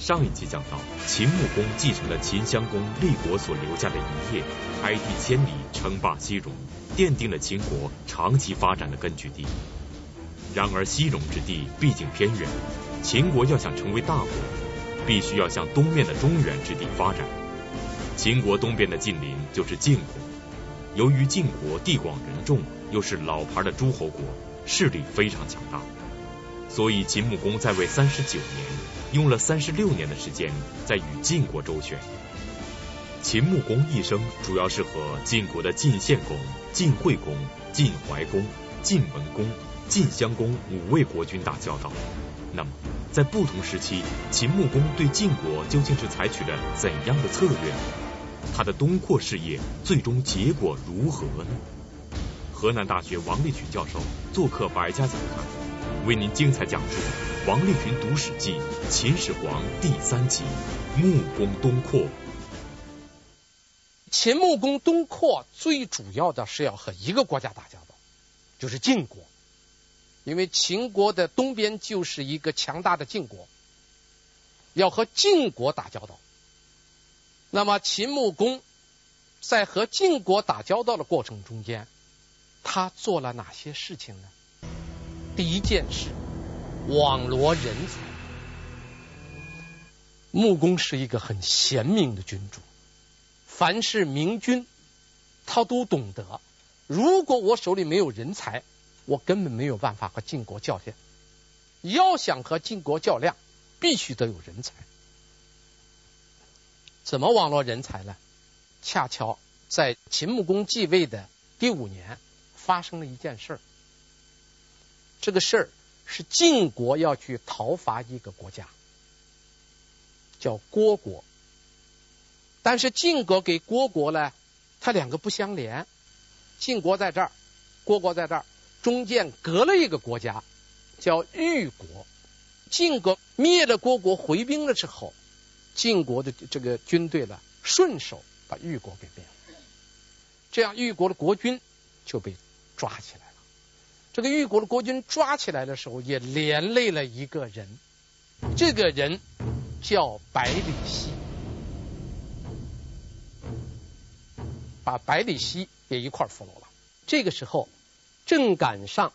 上一期讲到，秦穆公继承了秦襄公立国所留下的遗业，开辟千里，称霸西戎，奠定了秦国长期发展的根据地。然而，西戎之地毕竟偏远，秦国要想成为大国，必须要向东面的中原之地发展。秦国东边的近邻就是晋国，由于晋国地广人众，又是老牌的诸侯国，势力非常强大。所以，秦穆公在位三十九年，用了三十六年的时间在与晋国周旋。秦穆公一生主要是和晋国的晋献公、晋惠公、晋怀公、晋文公、晋襄公五位国君打交道。那么，在不同时期，秦穆公对晋国究竟是采取了怎样的策略？他的东扩事业最终结果如何呢？河南大学王立群教授做客百家讲坛。为您精彩讲述《王立群读史记·秦始皇》第三集《穆公东扩》。秦穆公东扩最主要的是要和一个国家打交道，就是晋国，因为秦国的东边就是一个强大的晋国，要和晋国打交道。那么秦穆公在和晋国打交道的过程中间，他做了哪些事情呢？第一件事，网罗人才。穆公是一个很贤明的君主，凡是明君，他都懂得。如果我手里没有人才，我根本没有办法和晋国较量。要想和晋国较量，必须得有人才。怎么网罗人才呢？恰巧在秦穆公继位的第五年，发生了一件事儿。这个事儿是晋国要去讨伐一个国家，叫虢国。但是晋国给虢国呢，它两个不相连。晋国在这儿，虢国在这儿，中间隔了一个国家，叫豫国。晋国灭了虢国，回兵了之后，晋国的这个军队呢，顺手把豫国给灭了。这样，豫国的国君就被抓起来。这个玉国的国君抓起来的时候，也连累了一个人，这个人叫百里奚，把百里奚也一块俘虏了。这个时候正赶上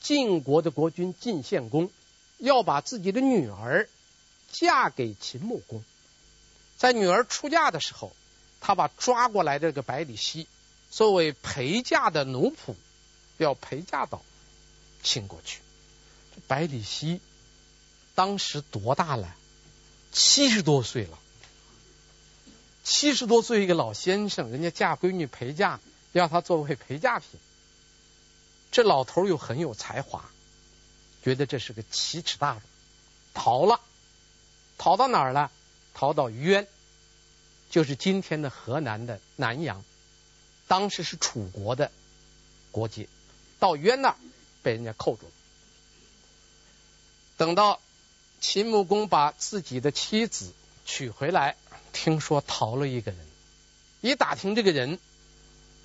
晋国的国君晋献公要把自己的女儿嫁给秦穆公，在女儿出嫁的时候，他把抓过来的这个百里奚作为陪嫁的奴仆，要陪嫁到。请过去，这百里奚当时多大了？七十多岁了。七十多岁一个老先生，人家嫁闺女陪嫁，要他作为陪嫁品。这老头又很有才华，觉得这是个奇耻大辱，逃了。逃到哪儿了？逃到渊，就是今天的河南的南阳，当时是楚国的国界。到渊那儿。被人家扣住了。等到秦穆公把自己的妻子娶回来，听说逃了一个人，一打听这个人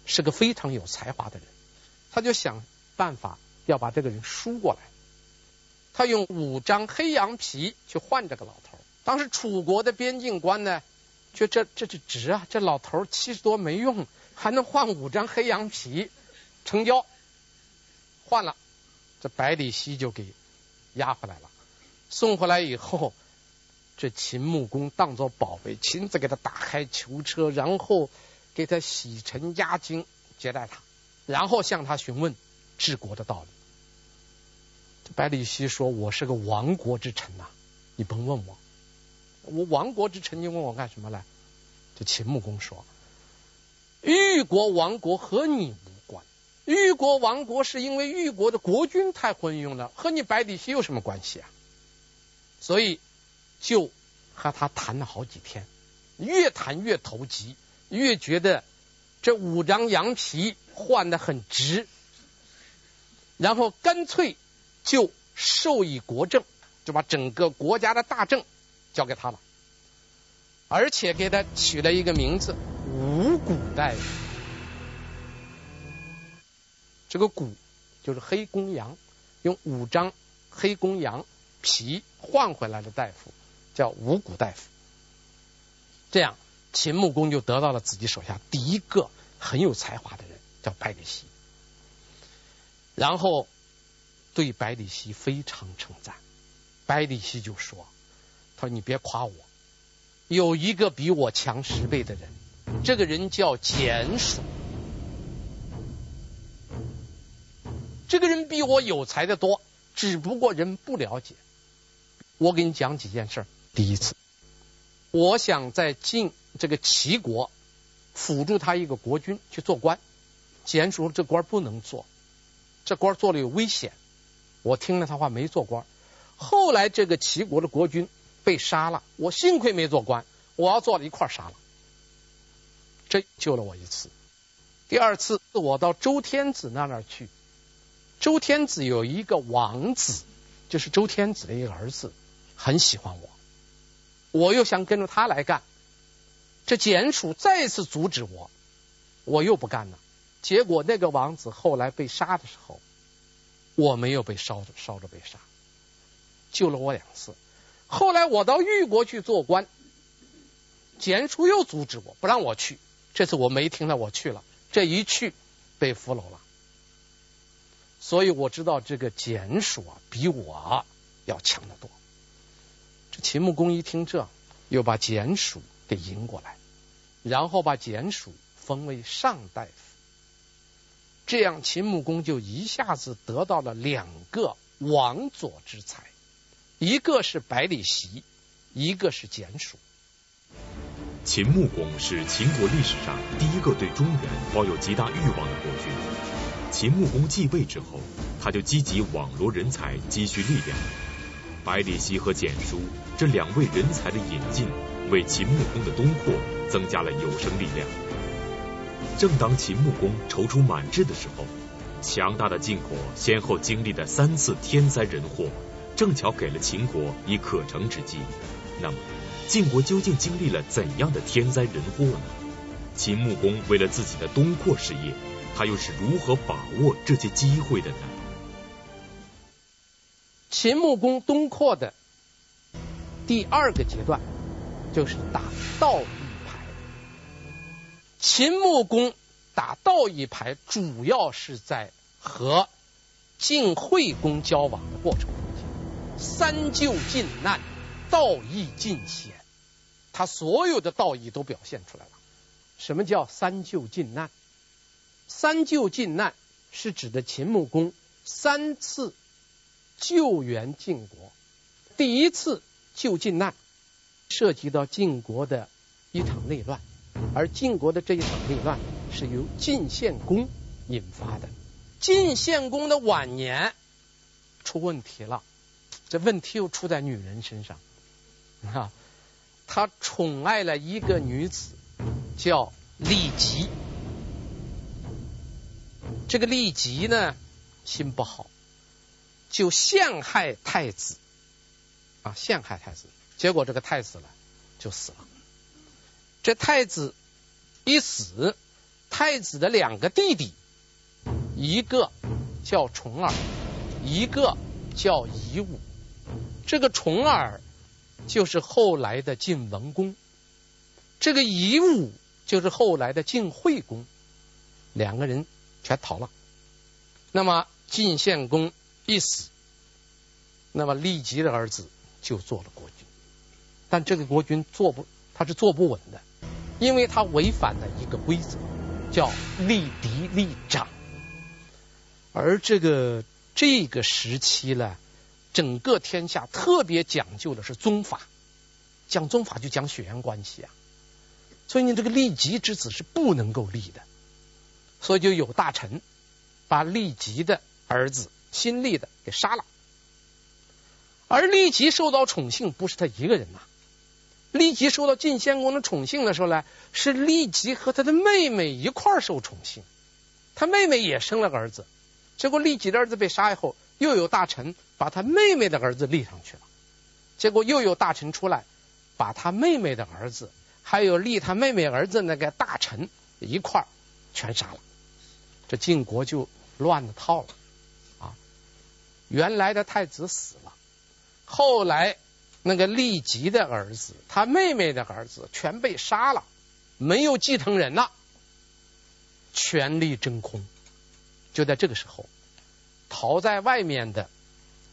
是个非常有才华的人，他就想办法要把这个人赎过来。他用五张黑羊皮去换这个老头。当时楚国的边境官呢，觉得这这是值啊，这老头七十多没用，还能换五张黑羊皮，成交，换了。这百里奚就给押回来了，送回来以后，这秦穆公当作宝贝，亲自给他打开囚车，然后给他洗尘压惊，接待他，然后向他询问治国的道理。百里奚说：“我是个亡国之臣呐，你甭问我，我亡国之臣，你问我干什么来？”这秦穆公说：“豫国亡国和你无。”豫国亡国是因为豫国的国君太昏庸了，和你百里奚有什么关系啊？所以就和他谈了好几天，越谈越投机，越觉得这五张羊皮换的很值，然后干脆就授以国政，就把整个国家的大政交给他了，而且给他取了一个名字——五谷大夫。这个谷就是黑公羊，用五张黑公羊皮换回来的大夫叫五谷大夫。这样，秦穆公就得到了自己手下第一个很有才华的人，叫百里奚。然后对百里奚非常称赞。百里奚就说：“他说你别夸我，有一个比我强十倍的人，这个人叫蹇叔。这个人比我有才的多，只不过人不了解。我给你讲几件事。第一次，我想在晋这个齐国辅助他一个国君去做官，简叔这官不能做，这官做了有危险。我听了他话没做官。”后来这个齐国的国君被杀了，我幸亏没做官，我要做了一块杀了，这救了我一次。第二次我到周天子那儿去，周天子有一个王子，就是周天子的一个儿子，很喜欢我，我又想跟着他来干，这简叔再次阻止我，我又不干了。结果那个王子后来被杀的时候，我没有被烧着烧着被杀。救了我两次，后来我到豫国去做官，简叔又阻止我不让我去，这次我没听到我去了，这一去被俘虏了，所以我知道这个简叔啊比我要强得多。这秦穆公一听这，又把简叔给迎过来，然后把简叔封为上大夫，这样秦穆公就一下子得到了两个王佐之才。一个是百里奚，一个是简叔。秦穆公是秦国历史上第一个对中原抱有极大欲望的国君。秦穆公继位之后，他就积极网罗人才，积蓄力量。百里奚和蹇叔这两位人才的引进，为秦穆公的东扩增加了有生力量。正当秦穆公踌躇满志的时候，强大的晋国先后经历了三次天灾人祸。正巧给了秦国以可乘之机。那么，晋国究竟经历了怎样的天灾人祸呢？秦穆公为了自己的东扩事业，他又是如何把握这些机会的呢？秦穆公东扩的第二个阶段就是打道义牌。秦穆公打道义牌，主要是在和晋惠公交往的过程中。三救晋难，道义尽显，他所有的道义都表现出来了。什么叫三救晋难？三救晋难是指的秦穆公三次救援晋国。第一次救晋难，涉及到晋国的一场内乱，而晋国的这一场内乱是由晋献公引发的。晋献公的晚年出问题了。这问题又出在女人身上啊！他宠爱了一个女子，叫酈姬。这个酈姬呢，心不好，就陷害太子啊，陷害太子。结果这个太子呢，就死了。这太子一死，太子的两个弟弟，一个叫重耳，一个叫夷吾。这个重耳就是后来的晋文公，这个夷吾就是后来的晋惠公，两个人全逃了。那么晋献公一死，那么酈姬的儿子就做了国君，但这个国君做不，他是坐不稳的，因为他违反了一个规则，叫立嫡立长。而这个这个时期呢，整个天下特别讲究的是宗法，讲宗法就讲血缘关系啊，所以你这个酈姬之子是不能够立的，所以就有大臣把酈姬的儿子新立的给杀了。而酈姬受到宠幸不是他一个人呐，酈姬受到晋献公的宠幸的时候呢，是酈姬和他的妹妹一块儿受宠幸，他妹妹也生了个儿子，结果酈姬的儿子被杀以后。又有大臣把他妹妹的儿子立上去了，结果又有大臣出来，把他妹妹的儿子，还有立他妹妹儿子那个大臣一块儿全杀了，这晋国就乱了套了啊！原来的太子死了，后来那个酈吉的儿子，他妹妹的儿子全被杀了，没有继承人了，权力真空。就在这个时候，逃在外面的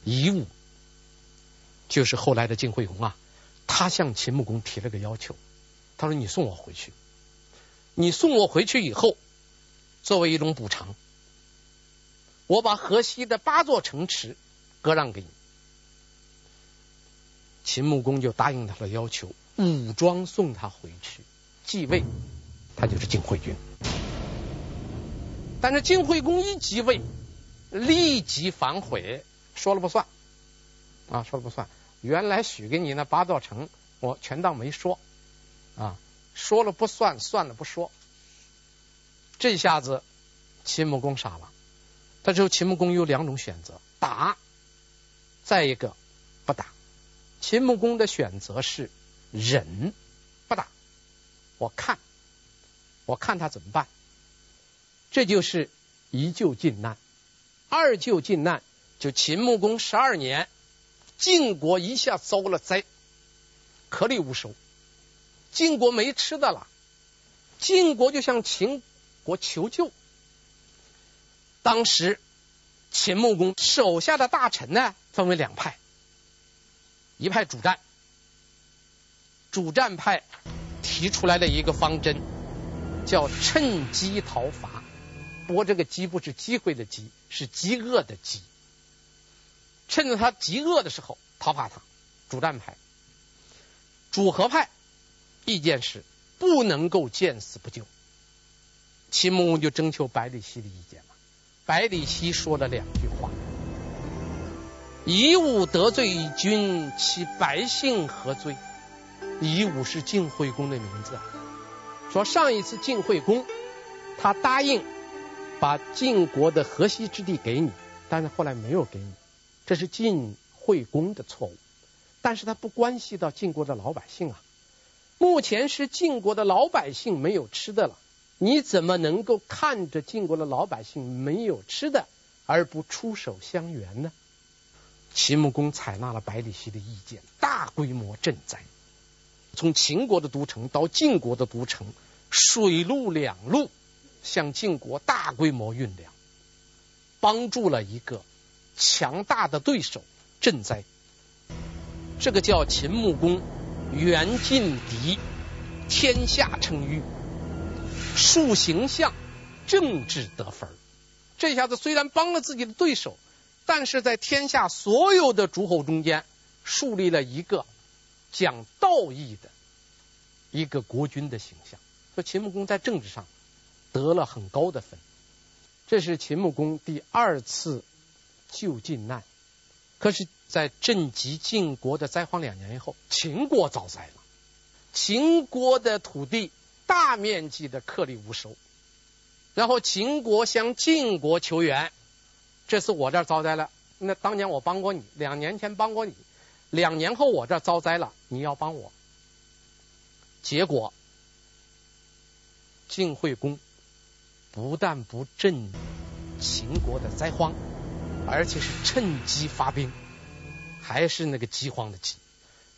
夷吾，就是后来的晋惠公啊，他向秦穆公提了个要求，他说：“你送我回去，你送我回去以后，作为一种补偿，我把河西的八座城池割让给你。”秦穆公就答应他的要求，武装送他回去继位，他就是晋惠君。但是晋惠公一继位，立即反悔，说了不算啊，说了不算。原来许给你那八座城，我全当没说啊，说了不算，算了不说。这下子秦穆公傻了。他只有秦穆公有两种选择：打，再一个不打。秦穆公的选择是忍，不打，我看，我看他怎么办。这就是一救晋难，二救晋难，就秦穆公十二年，晋国一下遭了灾，颗粒无收，晋国没吃的了，晋国就向秦国求救。当时秦穆公手下的大臣呢，分为两派。一派主战，主战派提出来的一个方针叫趁机讨伐。不过这个机不是机会的机，是饥饿的饥。趁着他饥饿的时候讨伐他。主战派，主和派意见是不能够见死不救。秦穆公就征求百里奚的意见了。百里奚说了两句话。夷吾得罪君，其百姓何罪？夷吾是晋惠公的名字。说上一次晋惠公，他答应把晋国的河西之地给你，但是后来没有给你，这是晋惠公的错误。但是他不关系到晋国的老百姓啊。目前是晋国的老百姓没有吃的了，你怎么能够看着晋国的老百姓没有吃的而不出手相援呢？秦穆公采纳了百里奚的意见，大规模赈灾，从秦国的都城到晋国的都城，水陆两路向晋国大规模运粮，帮助了一个强大的对手赈灾。这个叫秦穆公援晋敌，天下称誉，树形象，政治得分。这下子虽然帮了自己的对手。但是在天下所有的诸侯中间，树立了一个讲道义的一个国君的形象。说秦穆公在政治上得了很高的分。这是秦穆公第二次救晋难。可是，在震及晋国的灾荒两年以后，秦国遭灾了。秦国的土地大面积的颗粒无收，然后秦国向晋国求援。这次我这儿遭灾了，那当年我帮过你，两年前帮过你，两年后我这儿遭灾了，你要帮我。结果晋惠公不但不賑秦国的灾荒，而且是趁机发兵，还是那个饥荒的饥，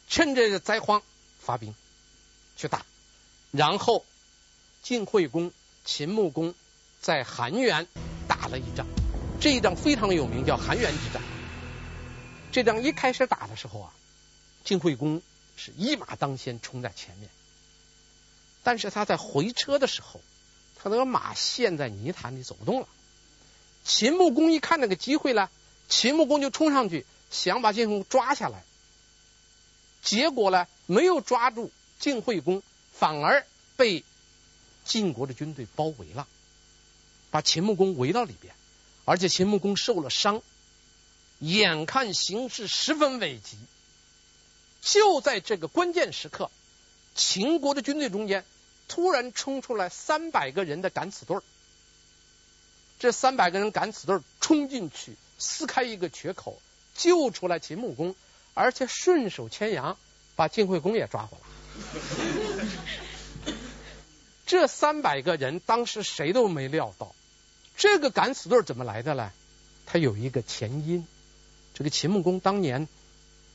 趁着这灾荒发兵去打，然后晋惠公、秦穆公在韩原打了一仗。这一仗非常有名，叫韩原之战。这仗一开始打的时候啊，晋惠公是一马当先冲在前面，但是他在回车的时候，他那个马陷在泥潭里走不动了。秦穆公一看那个机会了，秦穆公就冲上去想把晋惠公抓下来，结果呢没有抓住晋惠公，反而被晋国的军队包围了，把秦穆公围到里边。而且秦穆公受了伤，眼看形势十分危急，就在这个关键时刻，秦国的军队中间突然冲出来三百个人的敢死队儿。这三百个人敢死队冲进去，撕开一个缺口，救出来秦穆公，而且顺手牵羊把晋惠公也抓回来。这三百个人当时谁都没料到。这个敢死队怎么来的呢？他有一个前因。这个秦穆公当年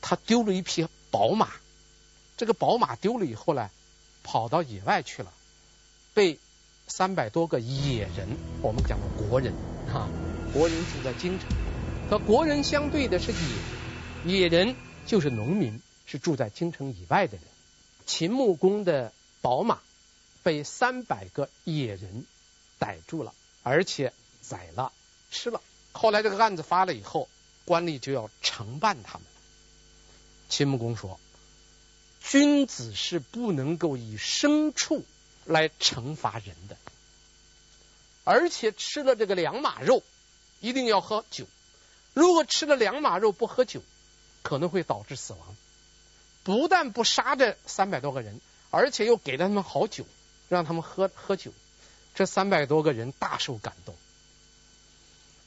他丢了一匹宝马，这个宝马丢了以后呢，跑到野外去了，被三百多个野人，我们讲的国人啊，国人住在京城，和国人相对的是野，野人就是农民，是住在京城以外的人。秦穆公的宝马被三百个野人逮住了，而且宰了吃了。后来这个案子发了以后，官吏就要惩办他们。秦穆公说：“君子是不能够以牲畜来惩罚人的，而且吃了这个良马肉，一定要喝酒。如果吃了良马肉不喝酒，可能会导致死亡。不但不杀这三百多个人，而且又给了他们好酒，让他们喝喝酒。这三百多个人大受感动。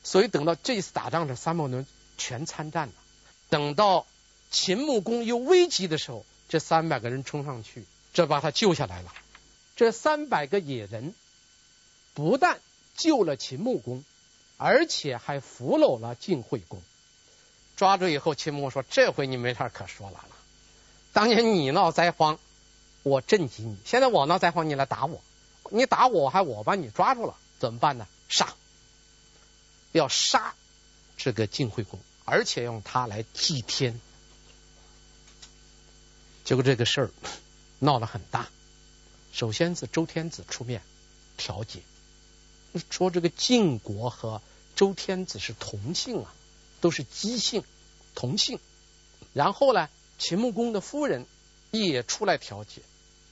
所以等到这次打仗，这三百人全参战了。等到。”秦穆公有危急的时候，这三百个人冲上去，这把他救下来了。这三百个野人不但救了秦穆公，而且还俘虏了晋惠公。抓住以后，秦穆公说：“这回你没啥可说了了。当年你闹灾荒，我震惊你；现在我闹灾荒，你来打我。你打我，还我把你抓住了，怎么办呢？杀！要杀这个晋惠公，而且用他来祭天。”结果这个事儿闹得很大，首先是周天子出面调解，说这个晋国和周天子是同姓啊，都是姬姓，同姓。然后呢，秦穆公的夫人也出来调解，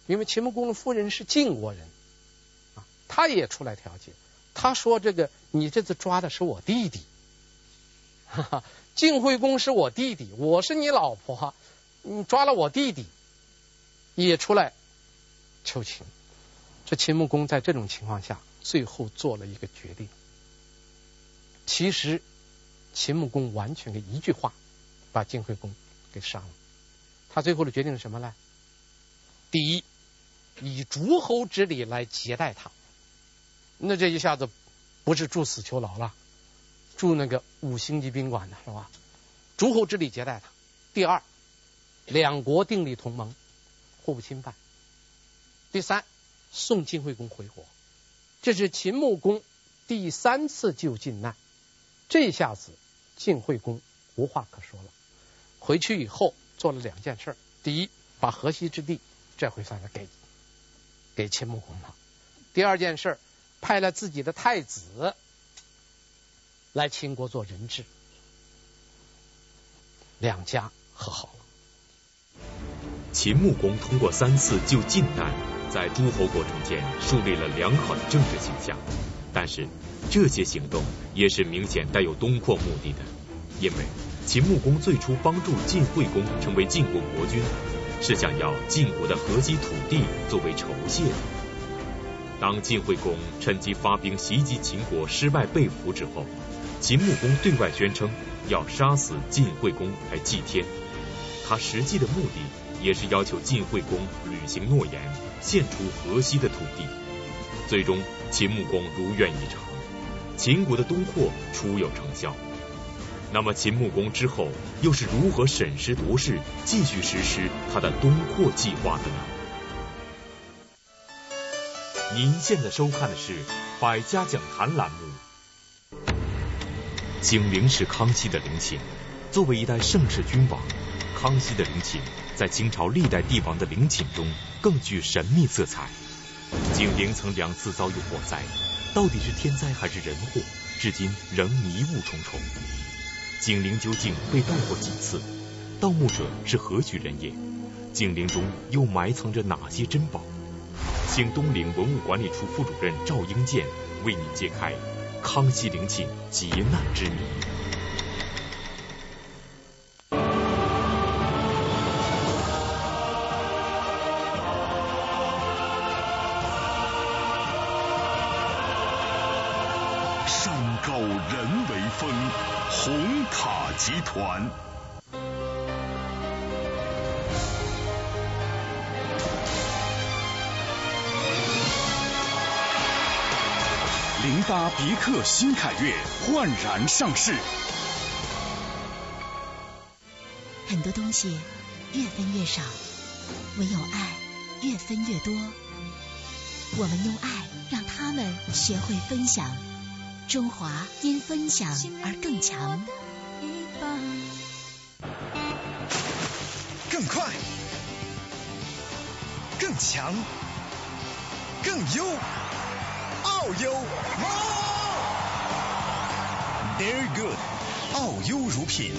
因为秦穆公的夫人是晋国人啊，他也出来调解。他说：“这个你这次抓的是我弟弟，哈哈，晋惠公是我弟弟，我是你老婆。”你抓了我弟弟，也出来求情。这秦穆公在这种情况下，最后做了一个决定。其实秦穆公完全的一句话，把晋惠公给杀了。他最后的决定是什么呢？第一，以诸侯之礼来接待他。那这一下子不是住死囚牢了，住那个五星级宾馆的是吧？诸侯之礼接待他。第二。两国订立同盟，互不侵犯。第三，送晋惠公回国，这是秦穆公第三次救晋难。这下子晋惠公无话可说了。回去以后做了两件事：第一，把河西之地这回算是给给秦穆公了；第二件事，派了自己的太子来秦国做人质，两家和好了。秦穆公通过三次救晋难，在诸侯国中间树立了良好的政治形象。但是，这些行动也是明显带有东扩目的的，因为秦穆公最初帮助晋惠公成为晋国国君，是想要晋国的河西土地作为酬谢。当晋惠公趁机发兵袭击秦国失败被俘之后，秦穆公对外宣称要杀死晋惠公来祭天，他实际的目的。也是要求晋惠公履行诺言，献出河西的土地。最终，秦穆公如愿以偿，秦国的东扩初有成效。那么，秦穆公之后又是如何审时度势，继续实施他的东扩计划的呢？您现在收看的是《百家讲坛》栏目。景陵是康熙的陵寝，作为一代盛世君王，康熙的陵寝。在清朝历代帝王的陵寝中，更具神秘色彩。景陵曾两次遭遇火灾，到底是天灾还是人祸，至今仍迷雾重重。景陵究竟被盗过几次？盗墓者是何许人也？景陵中又埋藏着哪些珍宝？请东陵文物管理处副主任赵英健为您揭开康熙陵寝劫难之谜。山高人为峰红塔集团。零八别克新凯越焕然上市。很多东西越分越少，唯有爱越分越多。我们用爱让他们学会分享，中华因分享而更强。更快，更强，更优，奥优，Very good，奥优乳品。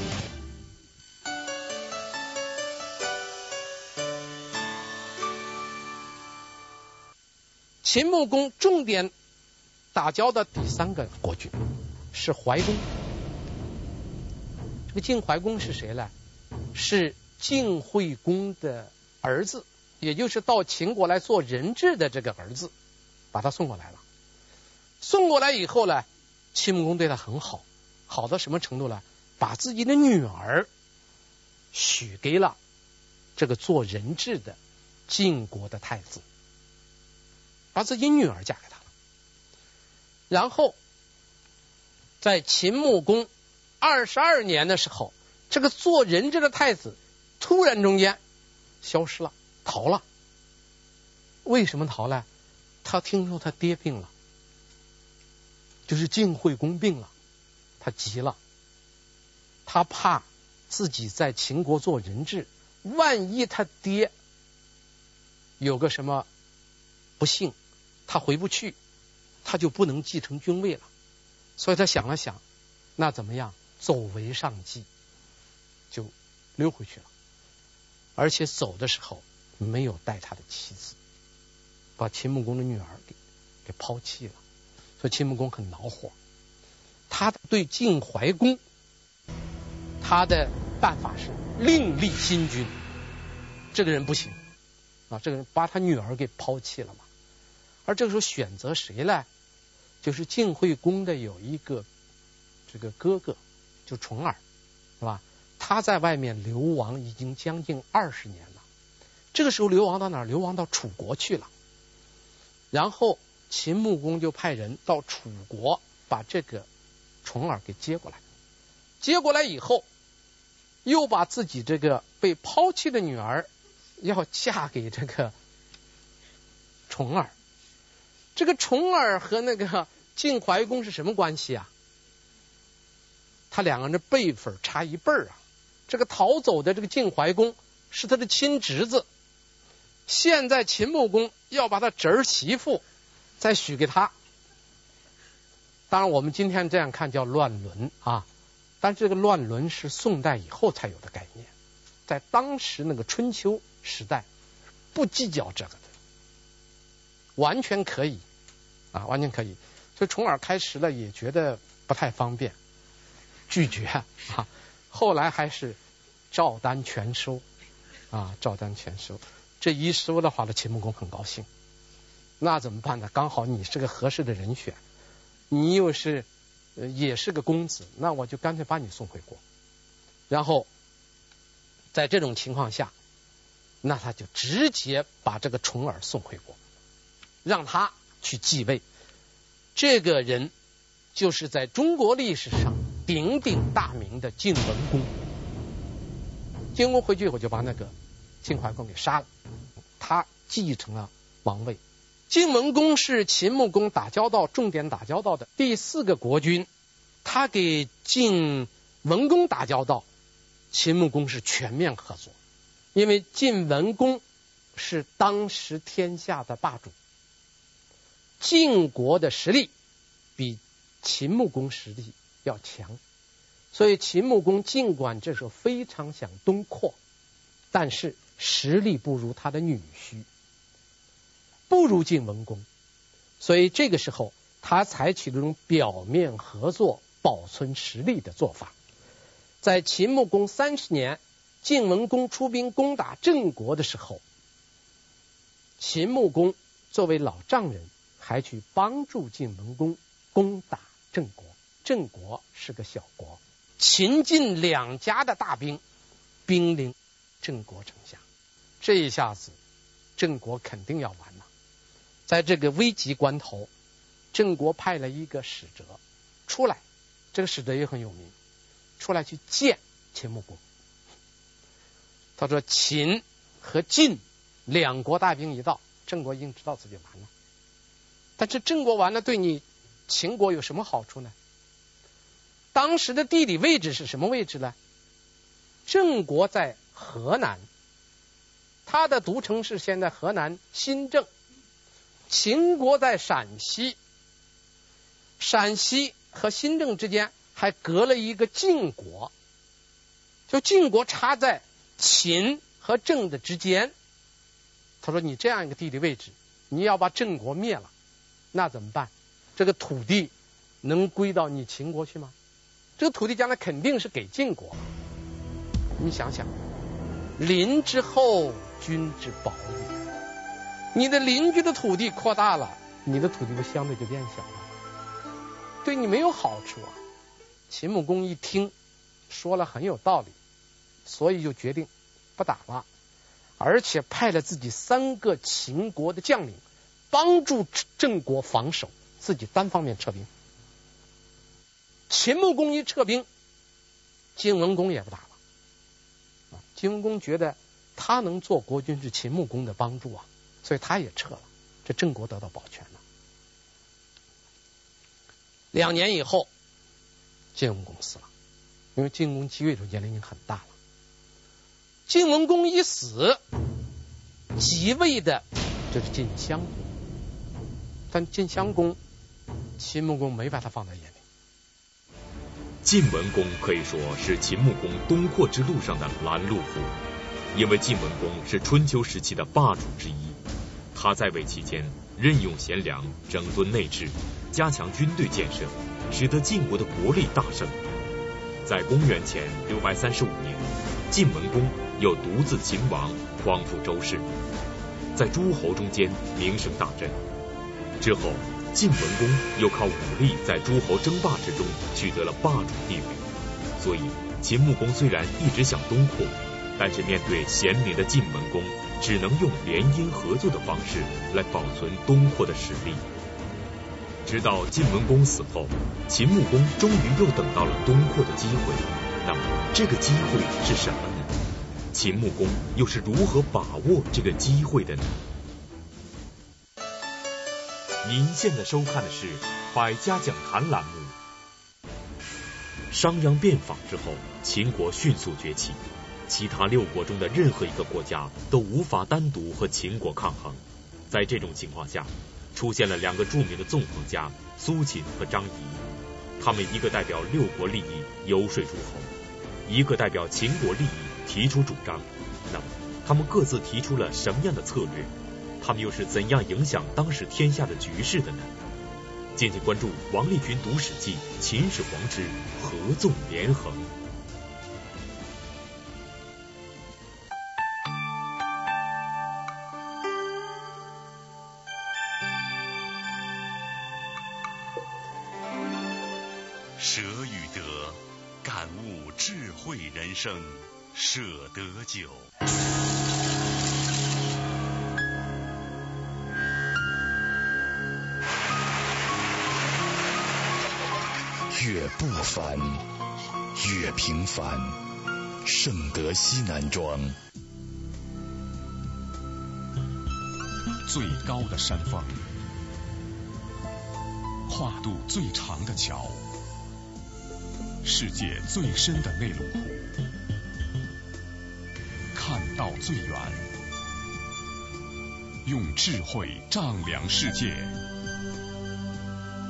秦穆公重点打交的第三个国君是怀公。这个晋怀公是谁呢？是晋惠公的儿子，也就是到秦国来做人质的这个儿子，把他送过来了。送过来以后呢，秦穆公对他很好，好到什么程度呢？把自己的女儿许给了这个做人质的晋国的太子。把自己女儿嫁给他，然后在秦穆公二十二年的时候，这个做人质的太子突然中间消失了，逃了。为什么逃呢？他听说他爹病了，就是晋惠公病了，他急了，他怕自己在秦国做人质，万一他爹有个什么不幸。他回不去，他就不能继承君位了。所以他想了想，那怎么样？走为上计，就溜回去了。而且走的时候没有带他的妻子，把秦穆公的女儿给给抛弃了。所以秦穆公很恼火。他对晋怀公，他的办法是另立新君。这个人不行啊，这个人把他女儿给抛弃了嘛。而这个时候选择谁呢？就是晋惠公的有一个这个哥哥，就重耳，是吧？他在外面流亡已经将近二十年了。这个时候流亡到哪？流亡到楚国去了。然后秦穆公就派人到楚国把这个重耳给接过来。接过来以后，又把自己这个被抛弃的女儿要嫁给这个重耳。这个重耳和那个晋怀公是什么关系啊？他两个人的辈分差一辈儿啊。这个逃走的这个晋怀公是他的亲侄子，现在秦穆公要把他侄儿媳妇再许给他。当然，我们今天这样看叫乱伦啊，但这个乱伦是宋代以后才有的概念，在当时那个春秋时代不计较这个。完全可以啊，完全可以。所以重耳开始了也觉得不太方便，拒绝啊。后来还是照单全收啊，照单全收。这一收的话呢，秦穆公很高兴。那怎么办呢？刚好你是个合适的人选，你又是呃也是个公子，那我就干脆把你送回国。然后在这种情况下，那他就直接把这个重耳送回国。让他去继位，这个人就是在中国历史上鼎鼎大名的晋文公。晋文公回去以后就把那个晋怀公给杀了，他继承了王位。晋文公是秦穆公打交道、重点打交道的第四个国君，他给晋文公打交道，秦穆公是全面合作，因为晋文公是当时天下的霸主。晋国的实力比秦穆公实力要强，所以秦穆公尽管这时候非常想东扩，但是实力不如他的女婿，不如晋文公，所以这个时候他采取这种表面合作、保存实力的做法。在秦穆公三十年，晋文公出兵攻打郑国的时候，秦穆公作为老丈人。还去帮助晋文公攻打郑国，郑国是个小国，秦晋两家的大兵兵临郑国城下，这一下子郑国肯定要完了。在这个危急关头，郑国派了一个使者出来，这个使者也很有名，出来去见秦穆公。他说秦和晋两国大兵一到，郑国已经知道自己完了。但是郑国完了，对你秦国有什么好处呢？当时的地理位置是什么位置呢？郑国在河南，他的都城是现在河南新郑；秦国在陕西，陕西和新郑之间还隔了一个晋国，就晋国插在秦和郑的之间。他说：“你这样一个地理位置，你要把郑国灭了，那怎么办？这个土地能归到你秦国去吗？这个土地将来肯定是给晋国。你想想，邻之厚，君之薄也。你的邻居的土地扩大了，你的土地不相对就变小了，对你没有好处啊。”秦穆公一听，说了很有道理，所以就决定不打了。而且派了自己三个秦国的将领帮助郑国防守，自己单方面撤兵。秦穆公一撤兵，晋文公也不打了。晋文公觉得他能做国君是秦穆公的帮助啊，所以他也撤了。这郑国得到保全了。两年以后，晋文公死了，因为晋文公继位的年龄已经很大了。晋文公一死，即位的就是晋襄公，但晋襄公，秦穆公没把他放在眼里。晋文公可以说是秦穆公东扩之路上的拦路虎，因为晋文公是春秋时期的霸主之一。他在位期间，任用贤良，整顿内治，加强军队建设，使得晋国的国力大盛。在公元前六百三十五年，晋文公。又独自秦王，匡复周室，在诸侯中间名声大振。之后，晋文公又靠武力在诸侯争霸之中取得了霸主地位。所以，秦穆公虽然一直想东扩，但是面对贤明的晋文公，只能用联姻合作的方式来保存东扩的实力。直到晋文公死后，秦穆公终于又等到了东扩的机会。那么，这个机会是什么呢？秦穆公又是如何把握这个机会的呢？您现在收看的是《百家讲坛》栏目。商鞅变法之后，秦国迅速崛起，其他六国中的任何一个国家都无法单独和秦国抗衡。在这种情况下，出现了两个著名的纵横家苏秦和张仪，他们一个代表六国利益游说诸侯，一个代表秦国利益。提出主张，那么他们各自提出了什么样的策略？他们又是怎样影响当时天下的局势的呢？敬请关注王立群读史记《秦始皇之合纵连横》。舍与得，感悟智慧人生。舍得酒，越不凡，越平凡。圣德西南庄，最高的山峰，跨度最长的桥，世界最深的内陆湖。看到最远，用智慧丈量世界，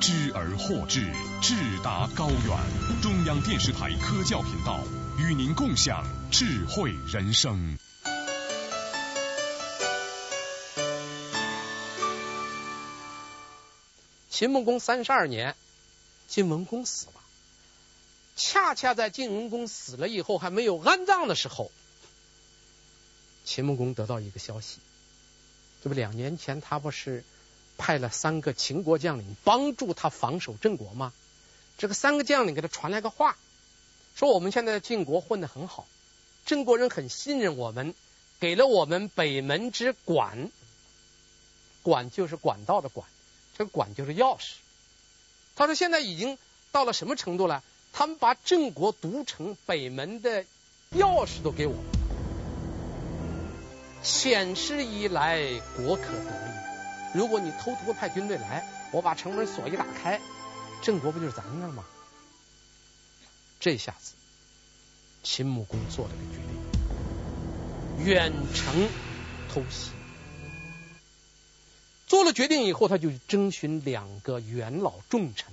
知而获之，智达高远。中央电视台科教频道与您共享智慧人生。秦穆公三十二年，晋文公死了。恰恰在晋文公死了以后，还没有安葬的时候。秦穆公得到一个消息，这不两年前他不是派了三个秦国将领帮助他防守郑国吗？这个三个将领给他传来个话，说我们现在晋国混得很好，郑国人很信任我们，给了我们北门之管，管就是管道的管，这个管就是钥匙。他说现在已经到了什么程度了？他们把郑国都城北门的钥匙都给我。遣师以来，国可得。如果你偷偷派军队来，我把城门锁一打开，郑国不就是咱的了吗？这下子，秦穆公做了个决定，远程偷袭。做了决定以后，他就征询两个元老重臣，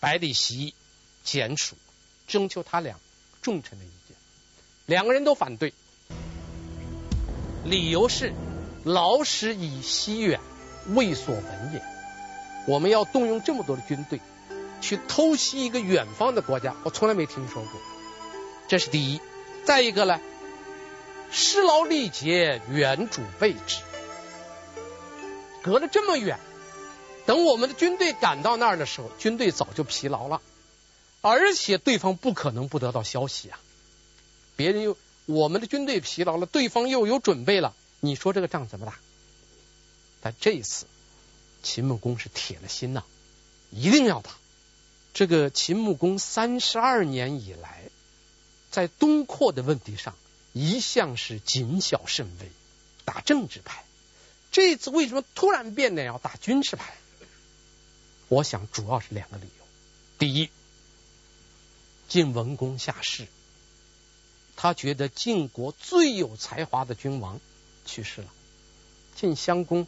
百里奚、简叔，征求他俩重臣的意见。两个人都反对，理由是老师以西远。未所闻也。我们要动用这么多的军队去偷袭一个远方的国家，我从来没听说过。这是第一。再一个呢，师劳力竭，远主备之。隔了这么远，等我们的军队赶到那儿的时候，军队早就疲劳了，而且对方不可能不得到消息啊。别人又我们的军队疲劳了，对方又有准备了，你说这个仗怎么打？但这一次，秦穆公是铁了心呐，一定要打。这个秦穆公三十二年以来，在东扩的问题上，一向是谨小慎微，打政治牌。这次为什么突然变得要打军事牌？我想主要是两个理由。第一，晋文公下世，他觉得晋国最有才华的君王去世了，晋襄公。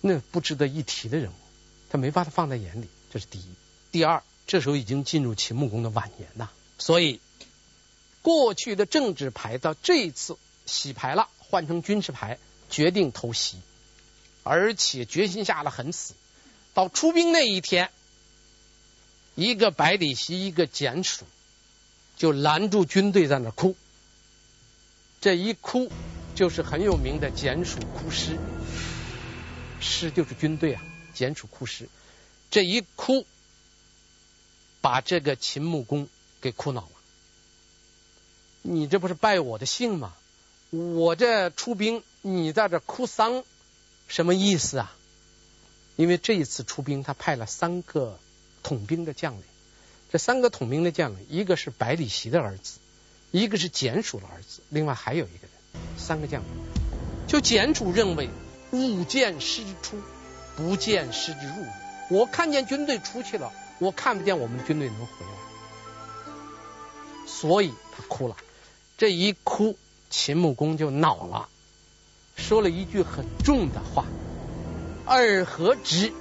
那不值得一提的人物，他没把他放在眼里，这是第一。第二，这时候已经进入秦穆公的晚年呐，所以过去的政治牌到这一次洗牌了，换成军事牌，决定偷袭，而且决心下了很死。到出兵那一天，一个百里奚，一个简叔，就拦住军队在那哭。这一哭，就是很有名的简叔哭诗。师就是军队啊，简楚哭师，这一哭，把这个秦穆公给哭恼了。你这不是败我的兴吗？我这出兵，你在这哭丧，什么意思啊？因为这一次出兵，他派了三个统兵的将领，这三个统兵的将领，一个是百里奚的儿子，一个是简楚的儿子，另外还有一个人，三个将领。就简楚认为。勿见师之出，不见师之入。我看见军队出去了，我看不见我们军队能回来，所以他哭了。这一哭，秦穆公就恼了，说了一句很重的话：“尔何直，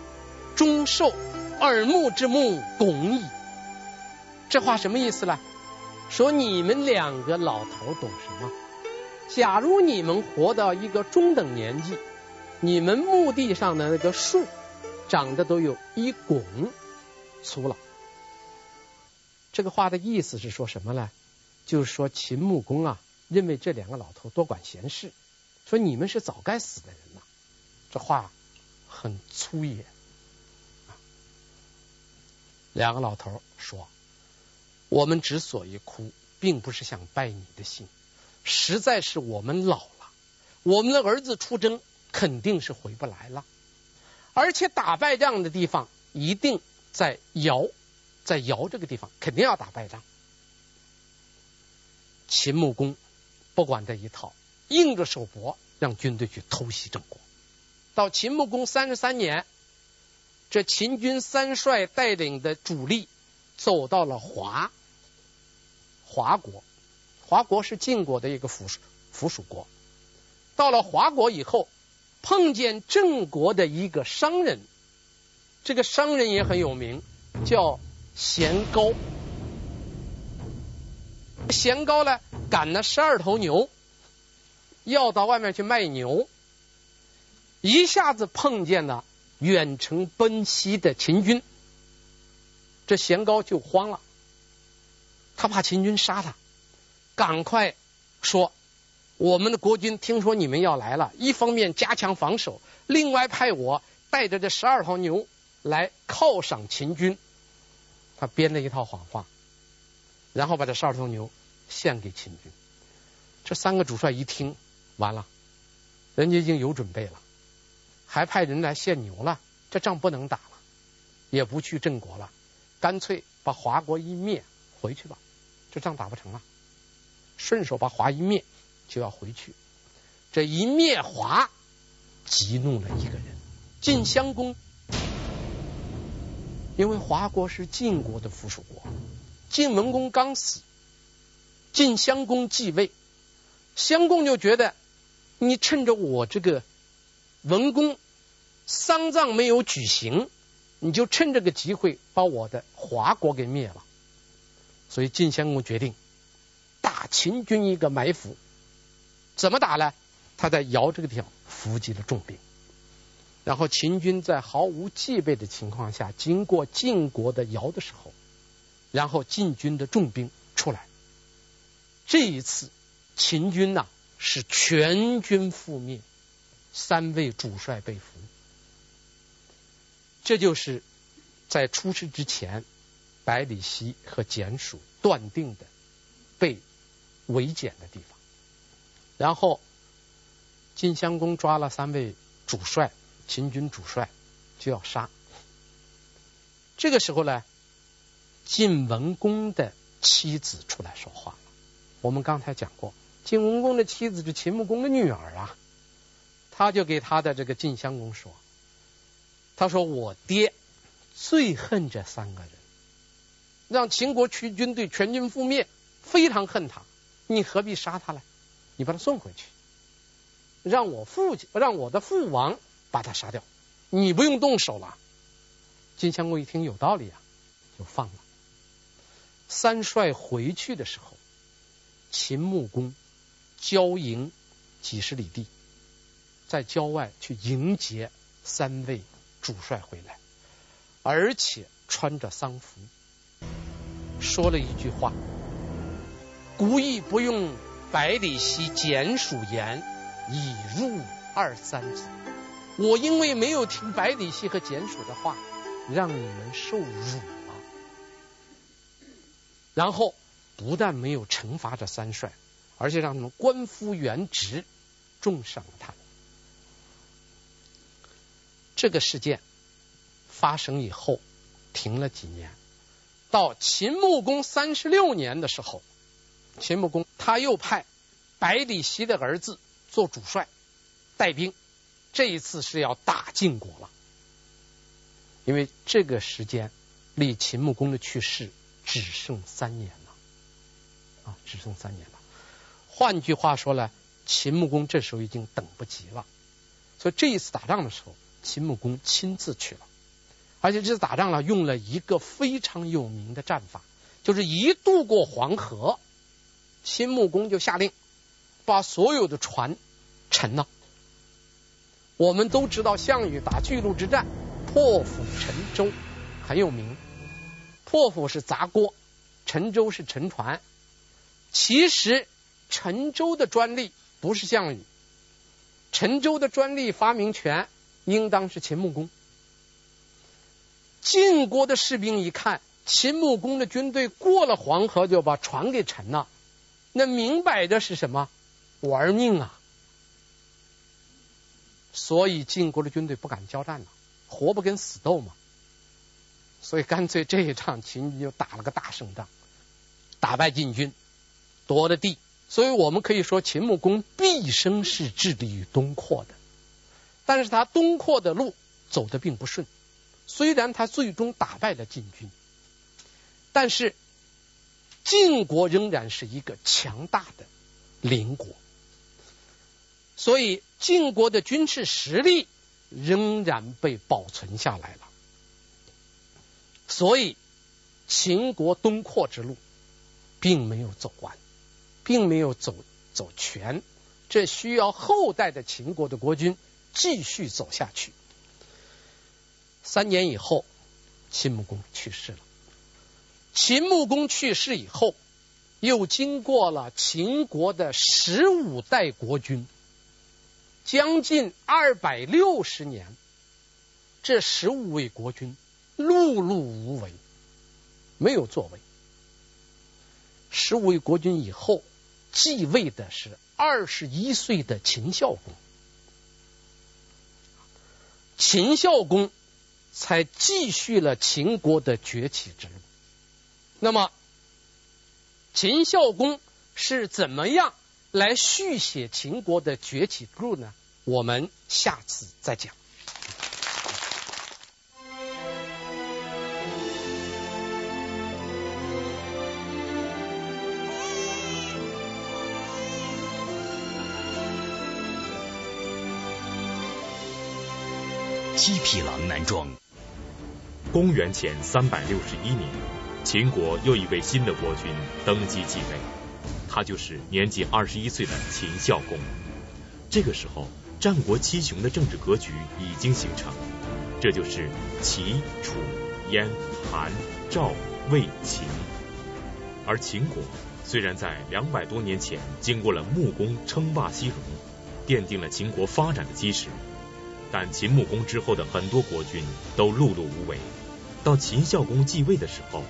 终寿，耳目之目，拱矣。”这话什么意思呢？说你们两个老头懂什么？假如你们活到一个中等年纪。你们墓地上的那个树长得都有一拱粗了。这个话的意思是说什么呢？就是说秦穆公啊，认为这两个老头多管闲事，说你们是早该死的人呐。这话很粗野。两个老头说：“我们之所以哭，并不是想拜你的信，实在是我们老了，我们的儿子出征。”肯定是回不来了，而且打败仗的地方一定在姚，在姚这个地方肯定要打败仗。秦穆公不管这一套，硬着手搏让军队去偷袭郑国。到秦穆公三十三年，这秦军三帅带领的主力走到了华，华国，华国是晋国的一个附属附属国。到了华国以后。碰见郑国的一个商人，这个商人也很有名，叫贤高。贤高呢，赶了十二头牛，要到外面去卖牛，一下子碰见了远程奔袭的秦军，这贤高就慌了，他怕秦军杀他，赶快说。我们的国君听说你们要来了，一方面加强防守，另外派我带着这十二头牛来犒赏秦军。他编了一套谎话，然后把这十二头牛献给秦军。这三个主帅一听，完了，人家已经有准备了，还派人来献牛了，这仗不能打了，也不去郑国了，干脆把华国一灭，回去吧，这仗打不成了，顺手把华一灭。就要回去，这一灭华，激怒了一个人，晋襄公。因为华国是晋国的附属国，晋文公刚死，晋襄公继位，襄公就觉得，你趁着我这个文公丧葬没有举行，你就趁这个机会把我的华国给灭了，所以晋襄公决定打秦军一个埋伏，怎么打呢？他在尧这个地方伏击了重兵。然后秦军在毫无戒备的情况下，经过晋国的尧的时候，然后晋军的重兵出来。这一次秦军呐、是全军覆灭，三位主帅被俘。这就是在出师之前，百里奚和简蜀断定的被围歼的地方。然后晋襄公抓了三位主帅。秦军主帅就要杀，这个时候呢，晋文公的妻子出来说话了。我们刚才讲过，晋文公的妻子是秦穆公的女儿啊，他就给他的这个晋襄公说：“他说我爹最恨这三个人，让秦国去军队全军覆灭，非常恨他。你何必杀他呢？你把他送回去，让我父亲，让我的父王。”把他杀掉，你不用动手了。晋襄公一听有道理啊，就放了。三帅回去的时候，秦穆公郊营几十里地，在郊外去迎接三位主帅回来，而且穿着丧服，说了一句话：“故意不用百里奚简蜀言，以入二三子。”我因为没有听百里奚和简蜀的话，让你们受辱了。然后不但没有惩罚这三帅，而且让他们官复原职，重赏了他。这个事件发生以后，停了几年。到秦穆公三十六年的时候，秦穆公他又派百里奚的儿子做主帅，带兵。这一次是要打晋国了，因为这个时间离秦穆公的去世只剩三年了，啊，只剩三年了。换句话说呢，秦穆公这时候已经等不及了，所以这一次打仗的时候，秦穆公亲自去了，而且这次打仗呢，用了一个非常有名的战法，就是一渡过黄河，秦穆公就下令把所有的船沉了。我们都知道项羽打巨鹿之战，破釜沉舟很有名。破釜是砸锅，沉舟是沉船。其实沉舟的专利不是项羽，沉舟的专利发明权应当是秦穆公。晋国的士兵一看秦穆公的军队过了黄河就把船给沉了，那明摆着是什么？玩命啊！所以晋国的军队不敢交战了，活不跟死斗嘛。所以干脆这一仗秦军就打了个大胜仗，打败晋军，夺了地。所以我们可以说秦穆公毕生是致力于东扩的，但是他东扩的路走的并不顺。虽然他最终打败了晋军，但是晋国仍然是一个强大的邻国。所以晋国的军事实力仍然被保存下来了。所以秦国东扩之路并没有走完，并没有走走全，这需要后代的秦国的国君继续走下去。三年以后，秦穆公去世了。秦穆公去世以后，又经过了秦国的十五代国君。将近二百六十年，这十五位国君碌碌无为，没有作为。十五位国君以后继位的是二十一岁的秦孝公，秦孝公才继续了秦国的崛起之路。那么，秦孝公是怎么样来续写秦国的崛起之路呢？我们下次再讲。七匹狼男装。公元前三百六十一年，秦国又一位新的国君登基继位，他就是年仅二十一岁的秦孝公。这个时候，战国七雄的政治格局已经形成，这就是齐、楚、燕、韩、赵、魏、秦。而秦国虽然在两百多年前经过了穆公称霸西戎，奠定了秦国发展的基石。但秦穆公之后的很多国君都碌碌无为，到秦孝公继位的时候，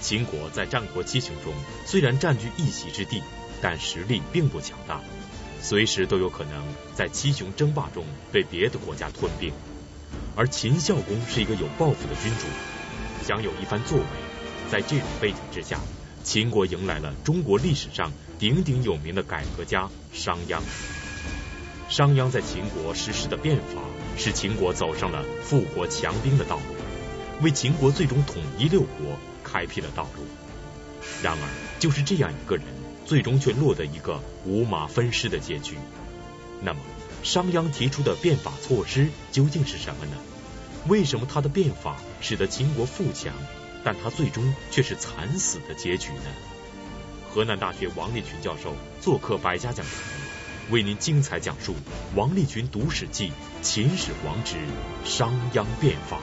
秦国在战国七雄中虽然占据一席之地，但实力并不强大，随时都有可能在七雄争霸中被别的国家吞并。而秦孝公是一个有抱负的君主，想有一番作为。在这种背景之下，秦国迎来了中国历史上鼎鼎有名的改革家商鞅。商鞅在秦国实施的变法，使秦国走上了富国强兵的道路，为秦国最终统一六国开辟了道路。然而，就是这样一个人，最终却落得一个五马分尸的结局。那么，商鞅提出的变法措施究竟是什么呢？为什么他的变法使得秦国富强，但他最终却是惨死的结局呢？河南大学王立群教授做客百家讲坛。为您精彩讲述王立群读史记秦始皇之商鞅变法。